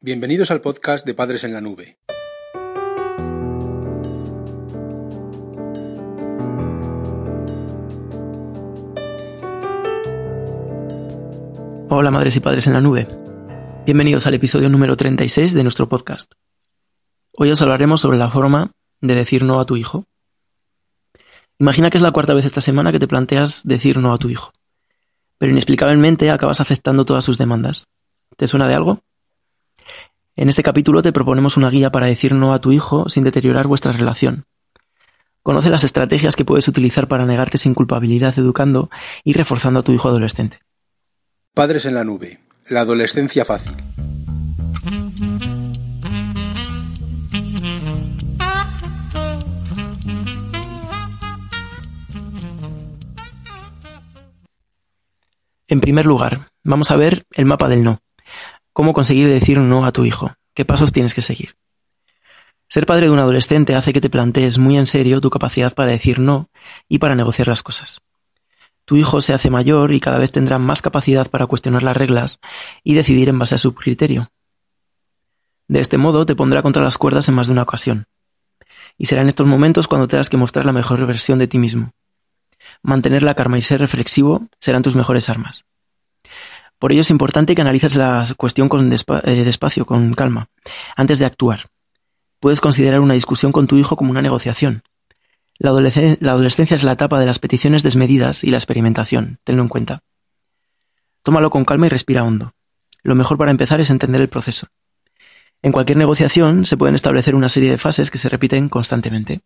Bienvenidos al podcast de Padres en la Nube. Hola madres y padres en la nube. Bienvenidos al episodio número 36 de nuestro podcast. Hoy os hablaremos sobre la forma de decir no a tu hijo. Imagina que es la cuarta vez esta semana que te planteas decir no a tu hijo, pero inexplicablemente acabas aceptando todas sus demandas. ¿Te suena de algo? En este capítulo te proponemos una guía para decir no a tu hijo sin deteriorar vuestra relación. Conoce las estrategias que puedes utilizar para negarte sin culpabilidad educando y reforzando a tu hijo adolescente. Padres en la nube. La adolescencia fácil. En primer lugar, vamos a ver el mapa del no. ¿Cómo conseguir decir no a tu hijo? ¿Qué pasos tienes que seguir? Ser padre de un adolescente hace que te plantees muy en serio tu capacidad para decir no y para negociar las cosas. Tu hijo se hace mayor y cada vez tendrá más capacidad para cuestionar las reglas y decidir en base a su criterio. De este modo te pondrá contra las cuerdas en más de una ocasión. Y será en estos momentos cuando tengas que mostrar la mejor versión de ti mismo. Mantener la calma y ser reflexivo serán tus mejores armas. Por ello es importante que analices la cuestión con eh, despacio, con calma, antes de actuar. Puedes considerar una discusión con tu hijo como una negociación. La, la adolescencia es la etapa de las peticiones desmedidas y la experimentación, tenlo en cuenta. Tómalo con calma y respira hondo. Lo mejor para empezar es entender el proceso. En cualquier negociación se pueden establecer una serie de fases que se repiten constantemente.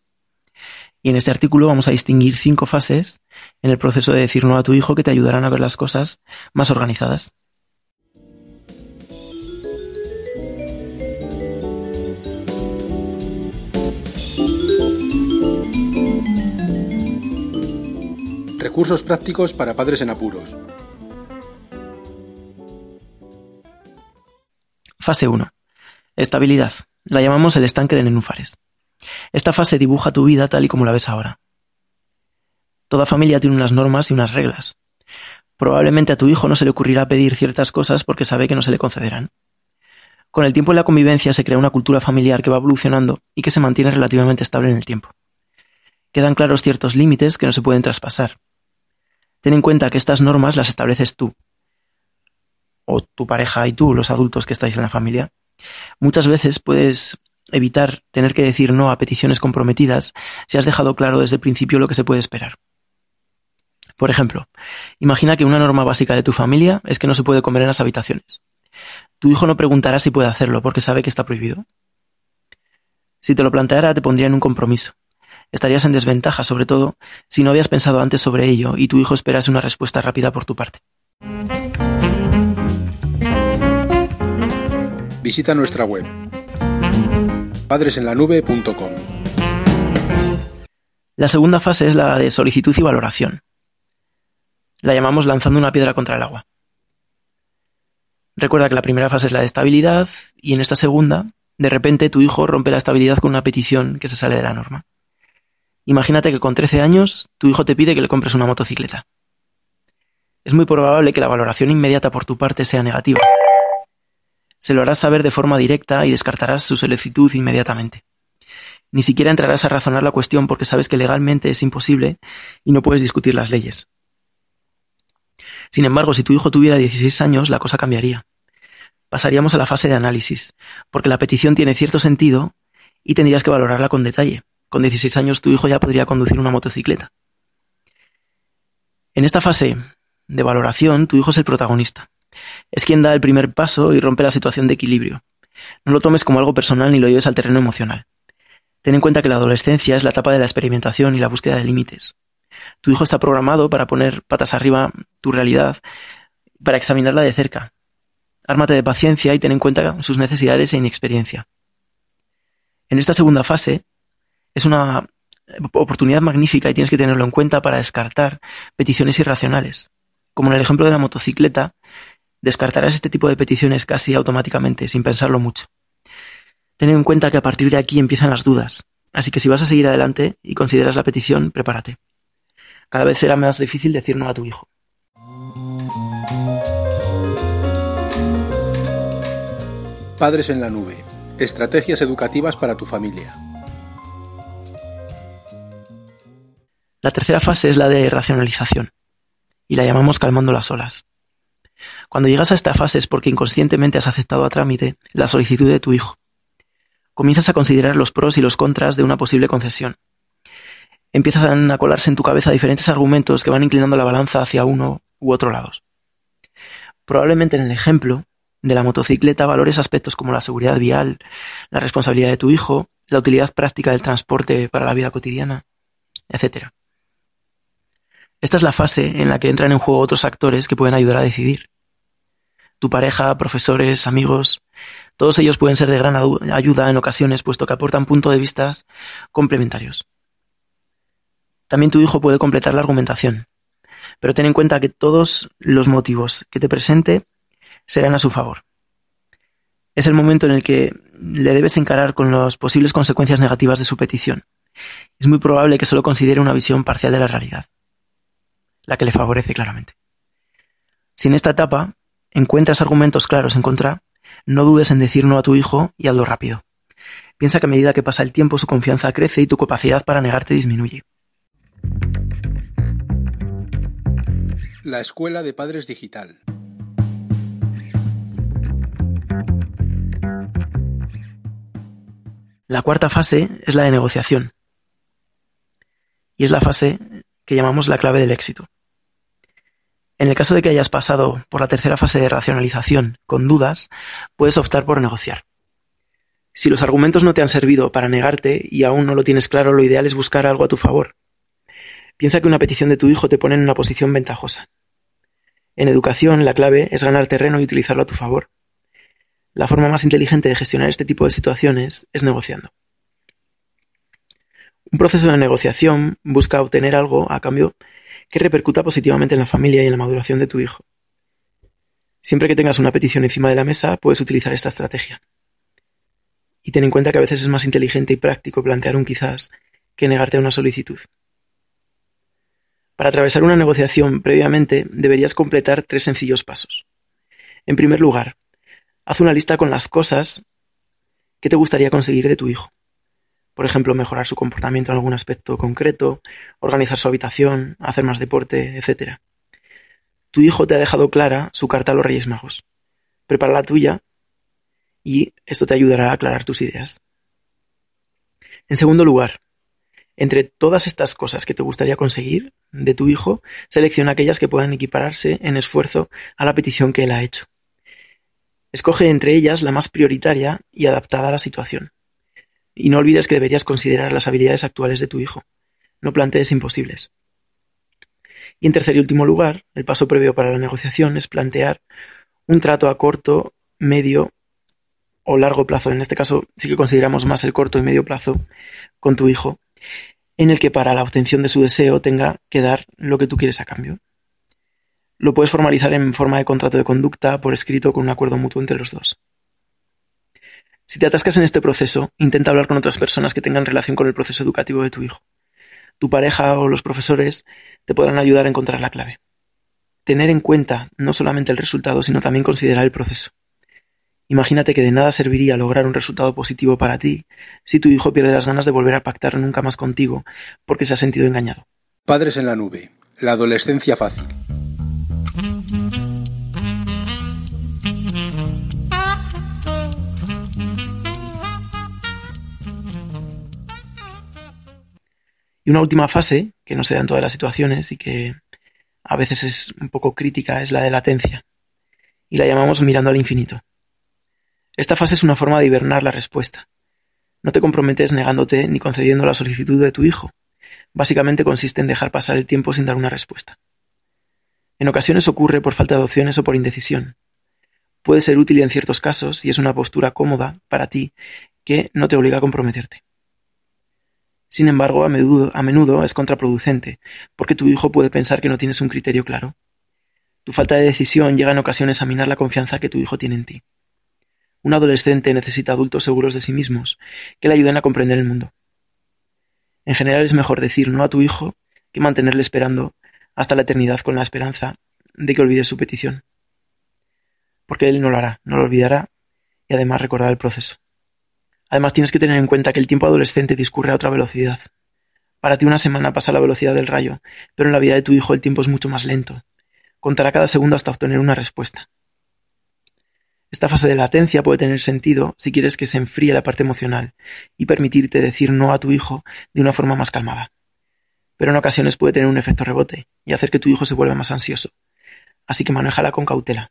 Y en este artículo vamos a distinguir cinco fases en el proceso de decir no a tu hijo que te ayudarán a ver las cosas más organizadas. Recursos prácticos para padres en apuros. Fase 1. Estabilidad. La llamamos el estanque de nenúfares. Esta fase dibuja tu vida tal y como la ves ahora. Toda familia tiene unas normas y unas reglas. Probablemente a tu hijo no se le ocurrirá pedir ciertas cosas porque sabe que no se le concederán. Con el tiempo y la convivencia se crea una cultura familiar que va evolucionando y que se mantiene relativamente estable en el tiempo. Quedan claros ciertos límites que no se pueden traspasar. Ten en cuenta que estas normas las estableces tú, o tu pareja y tú, los adultos que estáis en la familia. Muchas veces puedes evitar tener que decir no a peticiones comprometidas si has dejado claro desde el principio lo que se puede esperar. Por ejemplo, imagina que una norma básica de tu familia es que no se puede comer en las habitaciones. Tu hijo no preguntará si puede hacerlo porque sabe que está prohibido. Si te lo planteara te pondría en un compromiso. Estarías en desventaja, sobre todo, si no habías pensado antes sobre ello y tu hijo esperase una respuesta rápida por tu parte. Visita nuestra web padresenlanube.com. La segunda fase es la de solicitud y valoración. La llamamos lanzando una piedra contra el agua. Recuerda que la primera fase es la de estabilidad y en esta segunda, de repente tu hijo rompe la estabilidad con una petición que se sale de la norma. Imagínate que con 13 años tu hijo te pide que le compres una motocicleta. Es muy probable que la valoración inmediata por tu parte sea negativa se lo harás saber de forma directa y descartarás su solicitud inmediatamente. Ni siquiera entrarás a razonar la cuestión porque sabes que legalmente es imposible y no puedes discutir las leyes. Sin embargo, si tu hijo tuviera 16 años, la cosa cambiaría. Pasaríamos a la fase de análisis, porque la petición tiene cierto sentido y tendrías que valorarla con detalle. Con 16 años tu hijo ya podría conducir una motocicleta. En esta fase de valoración, tu hijo es el protagonista. Es quien da el primer paso y rompe la situación de equilibrio. No lo tomes como algo personal ni lo lleves al terreno emocional. Ten en cuenta que la adolescencia es la etapa de la experimentación y la búsqueda de límites. Tu hijo está programado para poner patas arriba tu realidad, para examinarla de cerca. Ármate de paciencia y ten en cuenta sus necesidades e inexperiencia. En esta segunda fase es una oportunidad magnífica y tienes que tenerlo en cuenta para descartar peticiones irracionales. Como en el ejemplo de la motocicleta, descartarás este tipo de peticiones casi automáticamente, sin pensarlo mucho. Ten en cuenta que a partir de aquí empiezan las dudas, así que si vas a seguir adelante y consideras la petición, prepárate. Cada vez será más difícil decir no a tu hijo. Padres en la nube. Estrategias educativas para tu familia. La tercera fase es la de racionalización, y la llamamos calmando las olas. Cuando llegas a esta fase es porque inconscientemente has aceptado a trámite la solicitud de tu hijo. Comienzas a considerar los pros y los contras de una posible concesión. Empiezas a colarse en tu cabeza diferentes argumentos que van inclinando la balanza hacia uno u otro lado. Probablemente en el ejemplo de la motocicleta valores aspectos como la seguridad vial, la responsabilidad de tu hijo, la utilidad práctica del transporte para la vida cotidiana, etc. Esta es la fase en la que entran en juego otros actores que pueden ayudar a decidir. Tu pareja, profesores, amigos, todos ellos pueden ser de gran ayuda en ocasiones puesto que aportan puntos de vista complementarios. También tu hijo puede completar la argumentación, pero ten en cuenta que todos los motivos que te presente serán a su favor. Es el momento en el que le debes encarar con las posibles consecuencias negativas de su petición. Es muy probable que solo considere una visión parcial de la realidad, la que le favorece claramente. Si en esta etapa encuentras argumentos claros en contra, no dudes en decir no a tu hijo y hazlo rápido. Piensa que a medida que pasa el tiempo su confianza crece y tu capacidad para negarte disminuye. La Escuela de Padres Digital. La cuarta fase es la de negociación. Y es la fase que llamamos la clave del éxito. En el caso de que hayas pasado por la tercera fase de racionalización con dudas, puedes optar por negociar. Si los argumentos no te han servido para negarte y aún no lo tienes claro, lo ideal es buscar algo a tu favor. Piensa que una petición de tu hijo te pone en una posición ventajosa. En educación, la clave es ganar terreno y utilizarlo a tu favor. La forma más inteligente de gestionar este tipo de situaciones es negociando. Un proceso de negociación busca obtener algo a cambio que repercuta positivamente en la familia y en la maduración de tu hijo. Siempre que tengas una petición encima de la mesa, puedes utilizar esta estrategia. Y ten en cuenta que a veces es más inteligente y práctico plantear un quizás que negarte a una solicitud. Para atravesar una negociación previamente deberías completar tres sencillos pasos. En primer lugar, Haz una lista con las cosas que te gustaría conseguir de tu hijo. Por ejemplo, mejorar su comportamiento en algún aspecto concreto, organizar su habitación, hacer más deporte, etc. Tu hijo te ha dejado clara su carta a los Reyes Magos. Prepara la tuya y esto te ayudará a aclarar tus ideas. En segundo lugar, entre todas estas cosas que te gustaría conseguir de tu hijo, selecciona aquellas que puedan equipararse en esfuerzo a la petición que él ha hecho. Escoge entre ellas la más prioritaria y adaptada a la situación. Y no olvides que deberías considerar las habilidades actuales de tu hijo. No plantees imposibles. Y en tercer y último lugar, el paso previo para la negociación es plantear un trato a corto, medio o largo plazo. En este caso sí que consideramos más el corto y medio plazo con tu hijo, en el que para la obtención de su deseo tenga que dar lo que tú quieres a cambio. Lo puedes formalizar en forma de contrato de conducta por escrito con un acuerdo mutuo entre los dos. Si te atascas en este proceso, intenta hablar con otras personas que tengan relación con el proceso educativo de tu hijo. Tu pareja o los profesores te podrán ayudar a encontrar la clave. Tener en cuenta no solamente el resultado, sino también considerar el proceso. Imagínate que de nada serviría lograr un resultado positivo para ti si tu hijo pierde las ganas de volver a pactar nunca más contigo porque se ha sentido engañado. Padres en la nube. La adolescencia fácil. Y una última fase, que no se da en todas las situaciones y que a veces es un poco crítica, es la de latencia. Y la llamamos mirando al infinito. Esta fase es una forma de hibernar la respuesta. No te comprometes negándote ni concediendo la solicitud de tu hijo. Básicamente consiste en dejar pasar el tiempo sin dar una respuesta. En ocasiones ocurre por falta de opciones o por indecisión. Puede ser útil en ciertos casos y es una postura cómoda para ti que no te obliga a comprometerte. Sin embargo, a menudo, es contraproducente, porque tu hijo puede pensar que no tienes un criterio claro. Tu falta de decisión llega en ocasiones a minar la confianza que tu hijo tiene en ti. Un adolescente necesita adultos seguros de sí mismos, que le ayuden a comprender el mundo. En general es mejor decir no a tu hijo que mantenerle esperando hasta la eternidad con la esperanza de que olvide su petición. Porque él no lo hará, no lo olvidará, y además recordar el proceso. Además tienes que tener en cuenta que el tiempo adolescente discurre a otra velocidad. Para ti una semana pasa a la velocidad del rayo, pero en la vida de tu hijo el tiempo es mucho más lento. Contará cada segundo hasta obtener una respuesta. Esta fase de latencia puede tener sentido si quieres que se enfríe la parte emocional y permitirte decir no a tu hijo de una forma más calmada. Pero en ocasiones puede tener un efecto rebote y hacer que tu hijo se vuelva más ansioso. Así que manéjala con cautela.